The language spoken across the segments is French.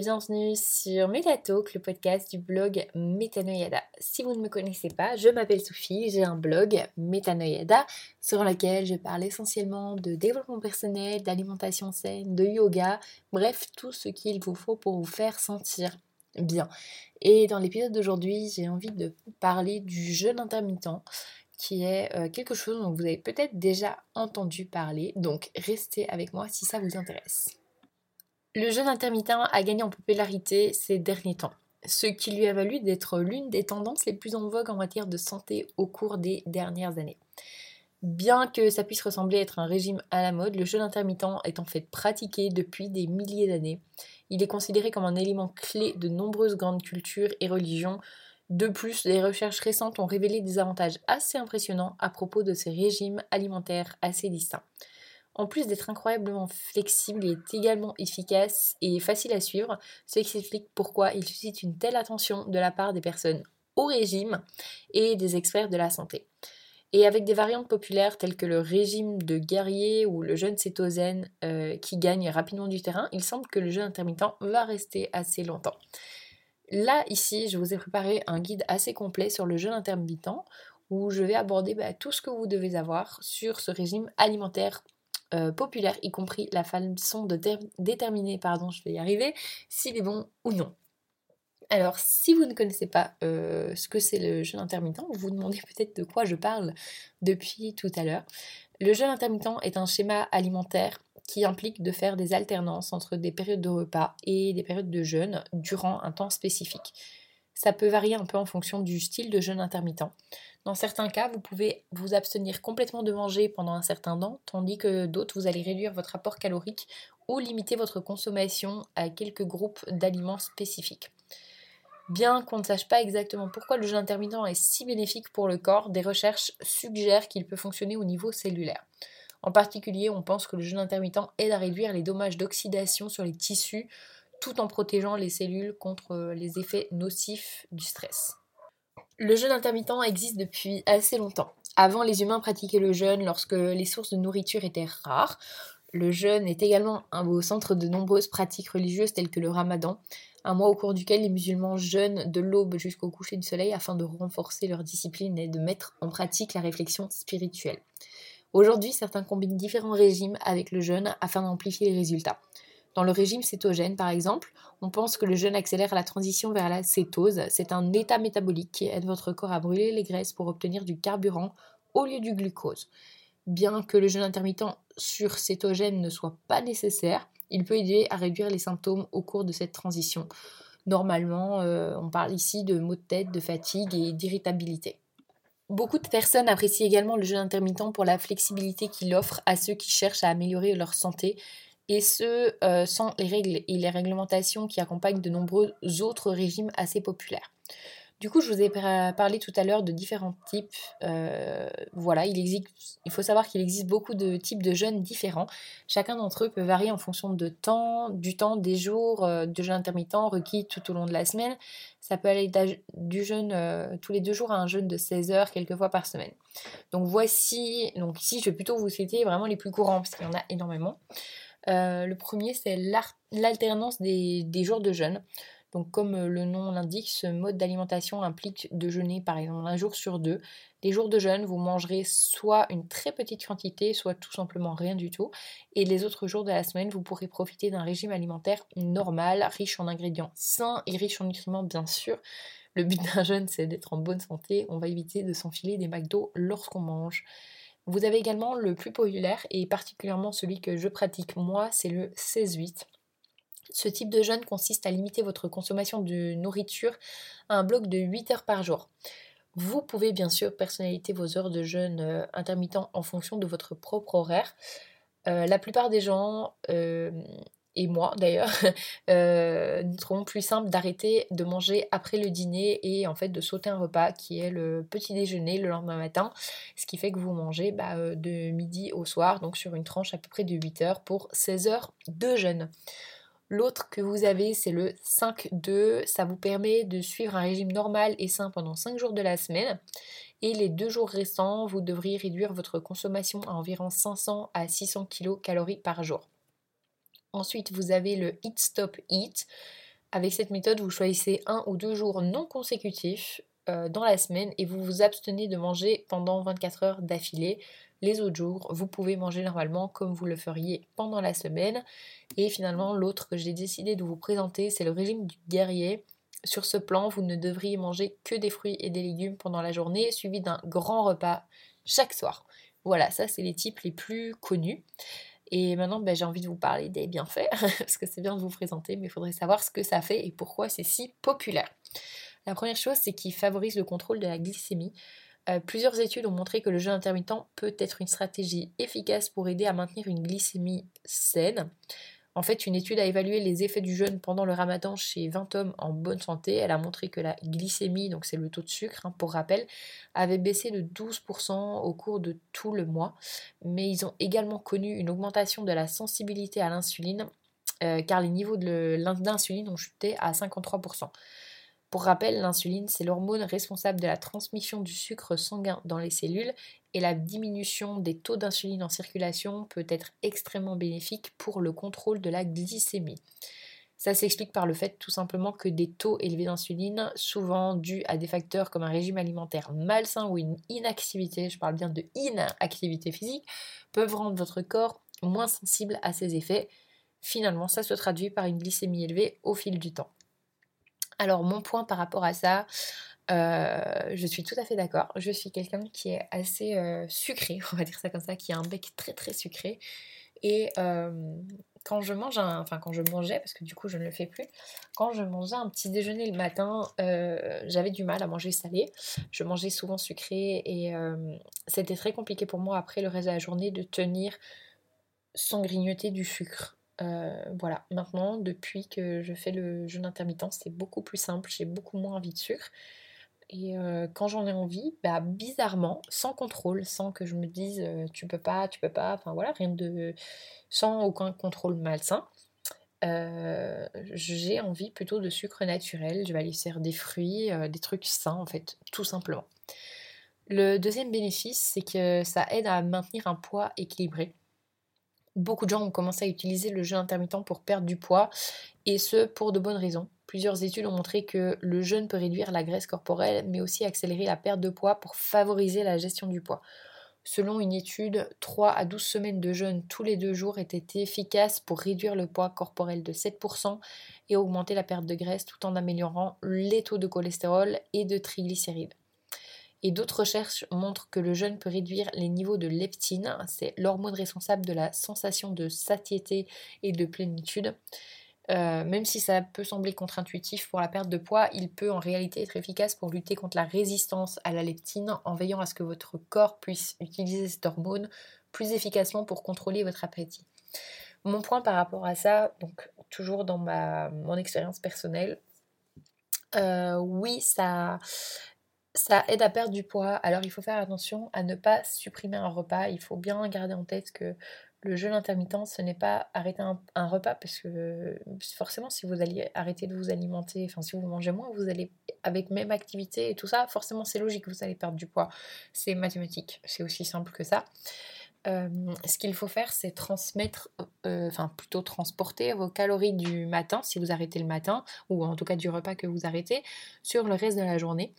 bienvenue sur Metatalk, le podcast du blog Metanoyada. Si vous ne me connaissez pas, je m'appelle Sophie, j'ai un blog Metanoyada sur lequel je parle essentiellement de développement personnel, d'alimentation saine, de yoga, bref, tout ce qu'il vous faut pour vous faire sentir bien. Et dans l'épisode d'aujourd'hui, j'ai envie de parler du jeûne intermittent qui est euh, quelque chose dont vous avez peut-être déjà entendu parler, donc restez avec moi si ça vous intéresse. Le jeûne intermittent a gagné en popularité ces derniers temps, ce qui lui a valu d'être l'une des tendances les plus en vogue en matière de santé au cours des dernières années. Bien que ça puisse ressembler à être un régime à la mode, le jeûne intermittent est en fait pratiqué depuis des milliers d'années. Il est considéré comme un élément clé de nombreuses grandes cultures et religions. De plus, des recherches récentes ont révélé des avantages assez impressionnants à propos de ces régimes alimentaires assez distincts. En plus d'être incroyablement flexible, il est également efficace et facile à suivre, ce qui explique pourquoi il suscite une telle attention de la part des personnes au régime et des experts de la santé. Et avec des variantes populaires telles que le régime de guerrier ou le jeûne cétosène euh, qui gagne rapidement du terrain, il semble que le jeûne intermittent va rester assez longtemps. Là, ici, je vous ai préparé un guide assez complet sur le jeûne intermittent où je vais aborder bah, tout ce que vous devez avoir sur ce régime alimentaire euh, populaire, y compris la façon de déterminer, pardon, je vais y arriver, s'il est bon ou non. Alors, si vous ne connaissez pas euh, ce que c'est le jeûne intermittent, vous vous demandez peut-être de quoi je parle depuis tout à l'heure. Le jeûne intermittent est un schéma alimentaire qui implique de faire des alternances entre des périodes de repas et des périodes de jeûne durant un temps spécifique. Ça peut varier un peu en fonction du style de jeûne intermittent. Dans certains cas, vous pouvez vous abstenir complètement de manger pendant un certain temps, tandis que d'autres, vous allez réduire votre apport calorique ou limiter votre consommation à quelques groupes d'aliments spécifiques. Bien qu'on ne sache pas exactement pourquoi le jeûne intermittent est si bénéfique pour le corps, des recherches suggèrent qu'il peut fonctionner au niveau cellulaire. En particulier, on pense que le jeûne intermittent aide à réduire les dommages d'oxydation sur les tissus tout en protégeant les cellules contre les effets nocifs du stress. Le jeûne intermittent existe depuis assez longtemps. Avant, les humains pratiquaient le jeûne lorsque les sources de nourriture étaient rares. Le jeûne est également un beau centre de nombreuses pratiques religieuses telles que le ramadan, un mois au cours duquel les musulmans jeûnent de l'aube jusqu'au coucher du soleil afin de renforcer leur discipline et de mettre en pratique la réflexion spirituelle. Aujourd'hui, certains combinent différents régimes avec le jeûne afin d'amplifier les résultats. Dans le régime cétogène, par exemple, on pense que le jeûne accélère la transition vers la cétose. C'est un état métabolique qui aide votre corps à brûler les graisses pour obtenir du carburant au lieu du glucose. Bien que le jeûne intermittent sur cétogène ne soit pas nécessaire, il peut aider à réduire les symptômes au cours de cette transition. Normalement, euh, on parle ici de maux de tête, de fatigue et d'irritabilité. Beaucoup de personnes apprécient également le jeûne intermittent pour la flexibilité qu'il offre à ceux qui cherchent à améliorer leur santé et ce, euh, sans les règles et les réglementations qui accompagnent de nombreux autres régimes assez populaires. Du coup, je vous ai parlé tout à l'heure de différents types. Euh, voilà, il, existe, il faut savoir qu'il existe beaucoup de types de jeûnes différents. Chacun d'entre eux peut varier en fonction de temps, du temps, des jours euh, de jeûne intermittent requis tout au long de la semaine. Ça peut aller du jeûne tous les deux jours à un jeûne de 16 heures, quelques fois par semaine. Donc voici, donc ici je vais plutôt vous citer vraiment les plus courants parce qu'il y en a énormément. Euh, le premier, c'est l'alternance des, jours de jeûne. Donc, comme euh, le nom l'indique, ce mode d'alimentation implique de jeûner par exemple un jour sur deux. Les jours de jeûne, vous mangerez soit une très petite quantité, soit tout simplement rien du tout. Et les autres jours de la semaine, vous pourrez profiter d'un régime alimentaire normal, riche en ingrédients sains et riche en nutriments, bien sûr. Le but d'un jeûne, c'est d'être en bonne santé. On va éviter de s'enfiler des McDo lorsqu'on mange. Vous avez également le plus populaire et particulièrement celui que je pratique moi, c'est le 16-8. Ce type de jeûne consiste à limiter votre consommation de nourriture à un bloc de 8 heures par jour. Vous pouvez bien sûr personnaliser vos heures de jeûne euh, intermittent en fonction de votre propre horaire. Euh, la plupart des gens euh, et moi d'ailleurs, euh, nous trouvons plus simple d'arrêter de manger après le dîner et en fait de sauter un repas qui est le petit déjeuner le lendemain matin, ce qui fait que vous mangez bah, euh, de midi au soir, donc sur une tranche à peu près de 8 heures pour 16 heures de jeûne. L'autre que vous avez, c'est le 5-2. Ça vous permet de suivre un régime normal et sain pendant 5 jours de la semaine. Et les deux jours restants, vous devriez réduire votre consommation à environ 500 à 600 kcal par jour. Ensuite, vous avez le Eat Stop Eat. Avec cette méthode, vous choisissez un ou deux jours non consécutifs euh, dans la semaine et vous vous abstenez de manger pendant 24 heures d'affilée. Les autres jours, vous pouvez manger normalement comme vous le feriez pendant la semaine. Et finalement, l'autre que j'ai décidé de vous présenter, c'est le régime du guerrier. Sur ce plan, vous ne devriez manger que des fruits et des légumes pendant la journée, suivi d'un grand repas chaque soir. Voilà, ça c'est les types les plus connus. Et maintenant, ben, j'ai envie de vous parler des bienfaits, parce que c'est bien de vous présenter, mais il faudrait savoir ce que ça fait et pourquoi c'est si populaire. La première chose, c'est qu'il favorise le contrôle de la glycémie. Euh, plusieurs études ont montré que le jeûne intermittent peut être une stratégie efficace pour aider à maintenir une glycémie saine. En fait, une étude a évalué les effets du jeûne pendant le ramadan chez 20 hommes en bonne santé. Elle a montré que la glycémie, donc c'est le taux de sucre hein, pour rappel, avait baissé de 12% au cours de tout le mois. Mais ils ont également connu une augmentation de la sensibilité à l'insuline, euh, car les niveaux d'insuline ont chuté à 53%. Pour rappel, l'insuline, c'est l'hormone responsable de la transmission du sucre sanguin dans les cellules et la diminution des taux d'insuline en circulation peut être extrêmement bénéfique pour le contrôle de la glycémie. Ça s'explique par le fait tout simplement que des taux élevés d'insuline, souvent dus à des facteurs comme un régime alimentaire malsain ou une inactivité, je parle bien de inactivité physique, peuvent rendre votre corps moins sensible à ces effets. Finalement, ça se traduit par une glycémie élevée au fil du temps. Alors mon point par rapport à ça, euh, je suis tout à fait d'accord. Je suis quelqu'un qui est assez euh, sucré, on va dire ça comme ça, qui a un bec très très sucré. Et euh, quand je mange, un, enfin quand je mangeais, parce que du coup je ne le fais plus, quand je mangeais un petit déjeuner le matin, j'avais du mal à manger salé. Je mangeais souvent sucré et c'était très compliqué pour moi après le reste de la journée de tenir sans grignoter du sucre. Voilà, maintenant, depuis que je fais le jeûne intermittent, c'est beaucoup plus simple, j'ai beaucoup moins envie de sucre. Et euh, quand j'en ai envie, bah, bizarrement, sans contrôle, sans que je me dise euh, tu peux pas, tu peux pas, enfin voilà, rien de. sans aucun contrôle malsain, j'ai envie plutôt de sucre naturel. Je vais aller faire des fruits, des trucs sains en fait, tout simplement. Le deuxième bénéfice, c'est que ça aide à maintenir un poids équilibré beaucoup de gens ont commencé à utiliser le jeûne intermittent pour perdre du poids, et ce pour de bonnes raisons. Plusieurs études ont montré que le jeûne peut réduire la graisse corporelle, mais aussi accélérer la perte de poids pour favoriser la gestion du poids. Selon une étude, 3 à 12 semaines de jeûne tous les deux jours étaient efficaces pour réduire le poids corporel de 7% et augmenter la perte de graisse tout en améliorant les taux de cholestérol et de triglycérides. Et d'autres recherches montrent que le jeûne peut réduire les niveaux de leptine, c'est l'hormone responsable de la sensation de satiété et de plénitude. Euh, même si ça peut sembler contre-intuitif pour la perte de poids, il peut en réalité être efficace pour lutter contre la résistance à la leptine en veillant à ce que votre corps puisse utiliser cette hormone plus efficacement pour contrôler votre appétit. Mon point par rapport à ça, donc toujours dans ma, mon expérience personnelle, euh, oui, ça, ça aide à perdre du poids. Alors il faut faire attention à ne pas supprimer un repas. Il faut bien garder en tête que le jeûne intermittent, ce n'est pas arrêter un, repas parce que forcément, si vous allez arrêter de vous alimenter, enfin si vous mangez moins, vous allez avec même activité et tout ça, forcément c'est logique, vous allez perdre du poids. C'est mathématique, c'est aussi simple que ça. Euh, ce qu'il faut faire, c'est transmettre, euh, enfin plutôt transporter vos calories du matin, si vous arrêtez le matin, ou en tout cas du repas que vous arrêtez, sur le reste de la journée.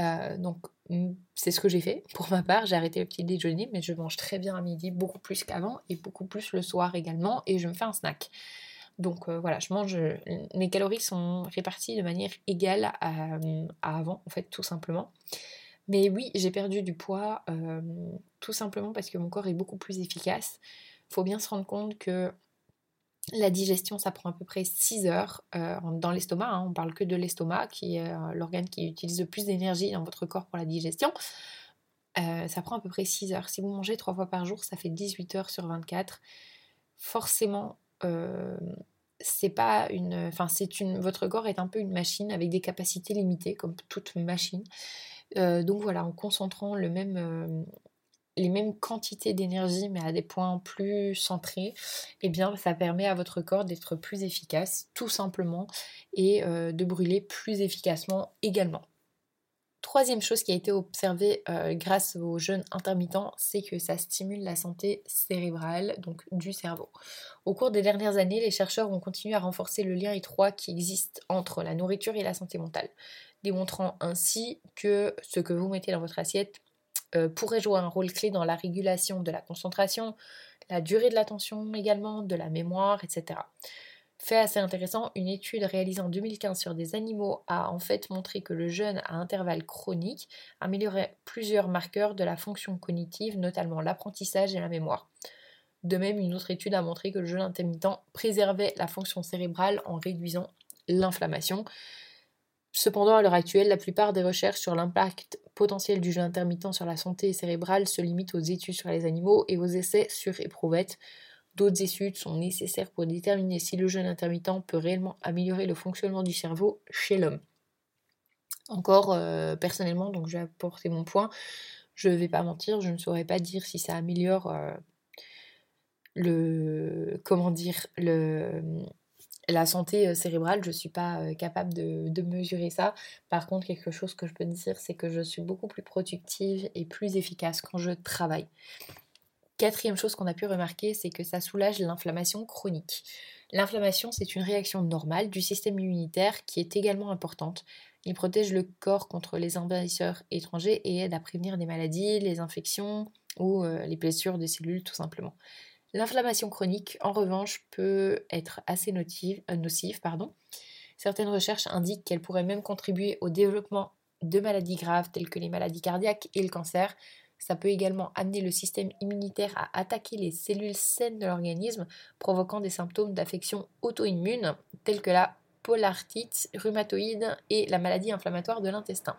Euh, donc c'est ce que j'ai fait pour ma part. J'ai arrêté le petit déjeuner, mais je mange très bien à midi, beaucoup plus qu'avant et beaucoup plus le soir également. Et je me fais un snack. Donc euh, voilà, je mange. Mes calories sont réparties de manière égale à, avant, en fait, tout simplement. Mais oui, j'ai perdu du poids euh, tout simplement parce que mon corps est beaucoup plus efficace. Faut bien se rendre compte que la digestion, ça prend à peu près 6 heures euh, dans l'estomac. Hein. on parle que de l'estomac, qui est euh, l'organe qui utilise le plus d'énergie dans votre corps pour la digestion. Euh, ça prend à peu près 6 heures. Si vous mangez 3 fois par jour, ça fait 18 heures sur 24. Forcément, c'est pas une. Enfin, c'est une. Votre corps est un peu une machine avec des capacités limitées, comme toute machine. donc voilà, en concentrant le même, les mêmes quantités d'énergie mais à des points plus centrés, eh bien ça permet à votre corps d'être plus efficace tout simplement et euh, de brûler plus efficacement également. Troisième chose qui a été observée euh, grâce au jeûne intermittent, c'est que ça stimule la santé cérébrale, donc du cerveau. Au cours des dernières années, les chercheurs ont continué à renforcer le lien étroit qui existe entre la nourriture et la santé mentale, démontrant ainsi que ce que vous mettez dans votre assiette euh, pourrait jouer un rôle clé dans la régulation de la concentration, la durée de l'attention également, de la mémoire, etc. Fait assez intéressant, une étude réalisée en 2015 sur des animaux a en fait montré que le jeûne à intervalles chroniques améliorait plusieurs marqueurs de la fonction cognitive, notamment l'apprentissage et la mémoire. De même, une autre étude a montré que le jeûne intermittent préservait la fonction cérébrale en réduisant l'inflammation. Cependant, à l'heure actuelle, la plupart des recherches sur l'impact potentiel du jeûne intermittent sur la santé cérébrale se limitent aux études sur les animaux et aux essais sur éprouvettes. D'autres études sont nécessaires pour déterminer si le jeûne intermittent peut réellement améliorer le fonctionnement du cerveau chez l'homme. Encore euh, personnellement, donc je vais apporter mon point, je ne vais pas mentir, je ne saurais pas dire si ça améliore euh, le comment dire le la santé euh, cérébrale, je ne suis pas capable de, de, mesurer ça. Par contre, quelque chose que je peux dire, c'est que je suis beaucoup plus productive et plus efficace quand je travaille. Quatrième chose qu'on a pu remarquer, c'est que ça soulage l'inflammation chronique. L'inflammation, c'est une réaction normale du système immunitaire qui est également importante. Il protège le corps contre les envahisseurs étrangers et aide à prévenir des maladies, les infections ou euh, les blessures des cellules tout simplement. L'inflammation chronique, en revanche, peut être assez nocive. Euh, nocive. Certaines recherches indiquent qu'elle pourrait même contribuer au développement de maladies graves telles que les maladies cardiaques et le cancer, ça peut également amener le système immunitaire à attaquer les cellules saines de l'organisme, provoquant des symptômes d'affection auto-immune tels que la polartite rhumatoïde et la maladie inflammatoire de l'intestin.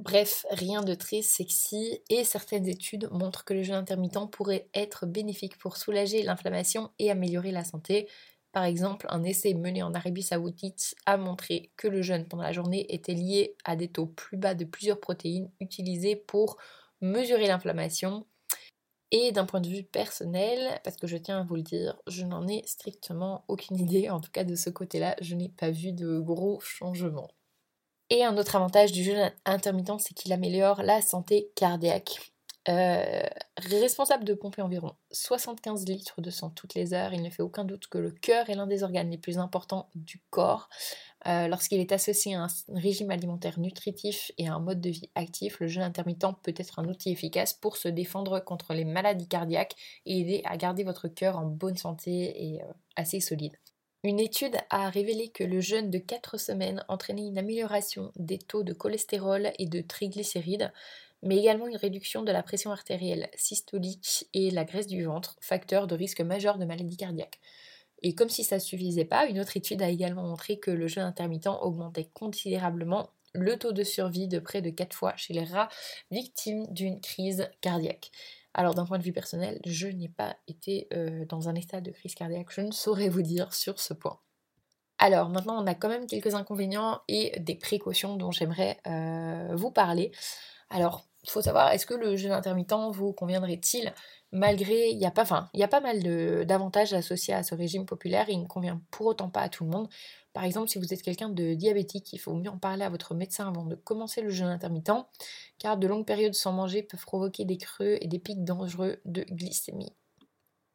Bref, rien de très sexy et certaines études montrent que le jeûne intermittent pourrait être bénéfique pour soulager l'inflammation et améliorer la santé. Par exemple, un essai mené en Arabie Saoudite a montré que le jeûne pendant la journée était lié à des taux plus bas de plusieurs protéines utilisées pour mesurer l'inflammation. Et d'un point de vue personnel, parce que je tiens à vous le dire, je n'en ai strictement aucune idée, en tout cas de ce côté-là, je n'ai pas vu de gros changements. Et un autre avantage du jeûne intermittent, c'est qu'il améliore la santé cardiaque. Euh, responsable de pomper environ 75 litres de sang toutes les heures, il ne fait aucun doute que le cœur est l'un des organes les plus importants du corps. Euh, lorsqu'il est associé à un régime alimentaire nutritif et à un mode de vie actif, le jeûne intermittent peut être un outil efficace pour se défendre contre les maladies cardiaques et aider à garder votre cœur en bonne santé et euh, assez solide. Une étude a révélé que le jeûne de 4 semaines entraînait une amélioration des taux de cholestérol et de triglycérides, mais également une réduction de la pression artérielle systolique et la graisse du ventre, facteur de risque majeur de maladie cardiaque. Et comme si ça ne suffisait pas, une autre étude a également montré que le jeûne intermittent augmentait considérablement le taux de survie de près de 4 fois chez les rats victimes d'une crise cardiaque. Alors d'un point de vue personnel, je n'ai pas été euh, dans un état de crise cardiaque, je ne saurais vous dire sur ce point. Alors maintenant, on a quand même quelques inconvénients et des précautions dont j'aimerais euh, vous parler. Alors, il faut savoir, est-ce que le jeûne intermittent vous conviendrait-il? Malgré, il y a pas, enfin, il y a pas mal d'avantages associés à ce régime populaire, il ne convient pour autant pas à tout le monde. Par exemple, si vous êtes quelqu'un de diabétique, il faut mieux en parler à votre médecin avant de commencer le jeûne intermittent, car de longues périodes sans manger peuvent provoquer des creux et des pics dangereux de glycémie.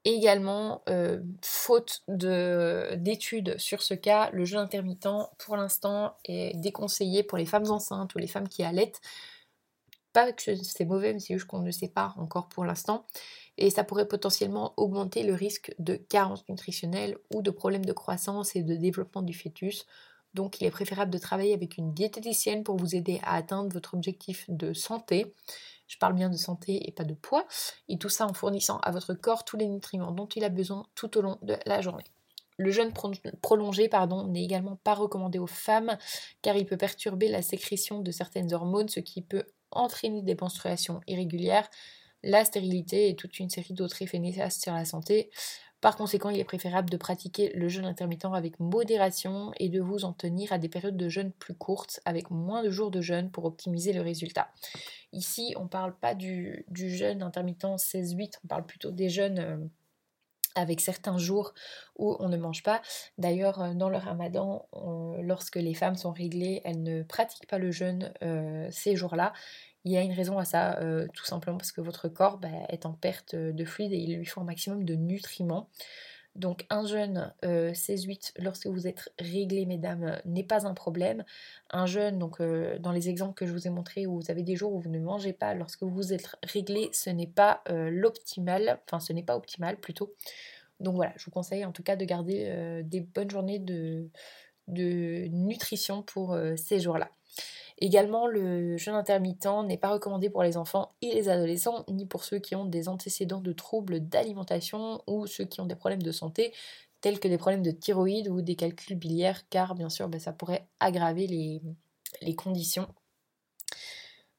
également, euh, faute d'études sur ce cas, le jeûne intermittent, pour l'instant, est déconseillé pour les femmes enceintes ou les femmes qui allaitent, pas que c'est mauvais, mais c'est juste qu'on ne sait pas encore pour l'instant. Et ça pourrait potentiellement augmenter le risque de carence nutritionnelle ou de problèmes de croissance et de développement du fœtus. Donc il est préférable de travailler avec une diététicienne pour vous aider à atteindre votre objectif de santé. Je parle bien de santé et pas de poids. Et tout ça en fournissant à votre corps tous les nutriments dont il a besoin tout au long de la journée. Le jeûne prolongé n'est également pas recommandé aux femmes car il peut perturber la sécrétion de certaines hormones, ce qui peut entraîner des menstruations irrégulières, la stérilité et toute une série d'autres effets néfastes sur la santé. Par conséquent, il est préférable de pratiquer le jeûne intermittent avec modération et de vous en tenir à des périodes de jeûne plus courtes, avec moins de jours de jeûne pour optimiser le résultat. Ici, on ne parle pas du, jeûne intermittent 16-8, on parle plutôt des jeûnes avec certains jours où on ne mange pas. D'ailleurs, euh, dans le ramadan, lorsque les femmes sont réglées, elles ne pratiquent pas le jeûne euh, ces jours-là. Il y a une raison à ça, euh, tout simplement parce que votre corps bah, est en perte de fluide et il lui faut un maximum de nutriments. Donc un jeûne 16-8 lorsque vous êtes réglé, mesdames, n'est pas un problème. Un jeûne, donc dans les exemples que je vous ai montrés, où vous avez des jours où vous ne mangez pas, lorsque vous êtes réglé, ce n'est pas l'optimal, enfin ce n'est pas optimal plutôt. Donc voilà, je vous conseille en tout cas de garder des bonnes journées de, de nutrition pour ces jours-là. Également, le jeûne intermittent n'est pas recommandé pour les enfants et les adolescents, ni pour ceux qui ont des antécédents de troubles d'alimentation ou ceux qui ont des problèmes de santé, tels que des problèmes de thyroïde ou des calculs biliaires, car bien sûr, ben, ça pourrait aggraver les, les conditions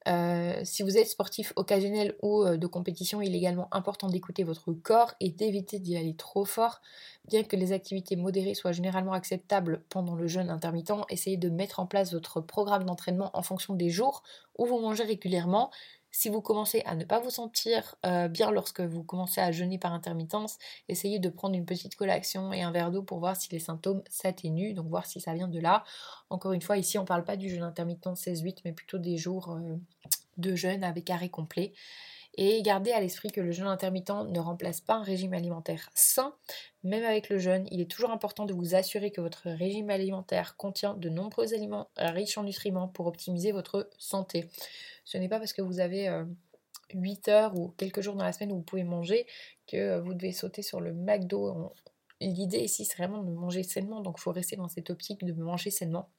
euh, si vous êtes sportif occasionnel ou euh, de compétition, il est également important d'écouter votre corps et d'éviter d'y aller trop fort. Bien que les activités modérées soient généralement acceptables pendant le jeûne intermittent, essayez de mettre en place votre programme d'entraînement en fonction des jours où vous mangez régulièrement. Si vous commencez à ne pas vous sentir euh, bien lorsque vous commencez à jeûner par intermittence, essayez de prendre une petite collation et un verre d'eau pour voir si les symptômes s'atténuent, donc voir si ça vient de là. Encore une fois, ici on ne parle pas du jeûne intermittent 16-8, mais plutôt des jours de jeûne avec arrêt complet. Et gardez à l'esprit que le jeûne intermittent ne remplace pas un régime alimentaire sain. Même avec le jeûne, il est toujours important de vous assurer que votre régime alimentaire contient de nombreux aliments riches en nutriments pour optimiser votre santé. Ce n'est pas parce que vous avez 8 euh, heures ou quelques jours dans la semaine où vous pouvez manger que euh, vous devez sauter sur le McDo. L'idée ici, c'est vraiment de manger sainement, donc il faut rester dans cette optique de manger sainement.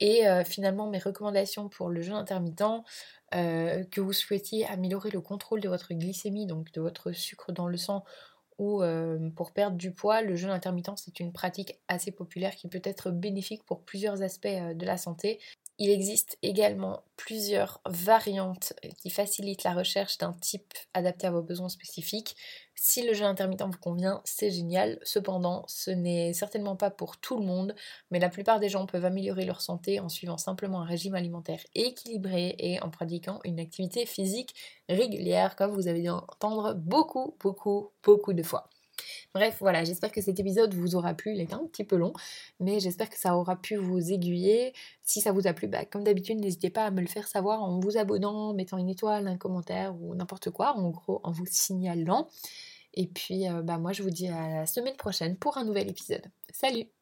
Et euh, finalement, mes recommandations pour le jeûne intermittent, que vous souhaitiez améliorer le contrôle de votre glycémie, donc de votre sucre dans le sang, ou pour perdre du poids, le jeûne intermittent, c'est une pratique assez populaire qui peut être bénéfique pour plusieurs aspects de la santé. Il existe également plusieurs variantes qui facilitent la recherche d'un type adapté à vos besoins spécifiques. Si le jeûne intermittent vous convient, c'est génial. Cependant, ce n'est certainement pas pour tout le monde, mais la plupart des gens peuvent améliorer leur santé en suivant simplement un régime alimentaire équilibré et en pratiquant une activité physique régulière, comme vous avez dû entendre beaucoup, beaucoup, beaucoup de fois. Bref, voilà, j'espère que cet épisode vous aura plu. Il est un petit peu long, mais j'espère que ça aura pu vous aiguiller. Si ça vous a plu, bah, comme d'habitude, n'hésitez pas à me le faire savoir en vous abonnant, mettant une étoile, un commentaire ou n'importe quoi, en gros, en vous signalant. Et puis, euh, bah, moi, je vous dis à la semaine prochaine pour un nouvel épisode. Salut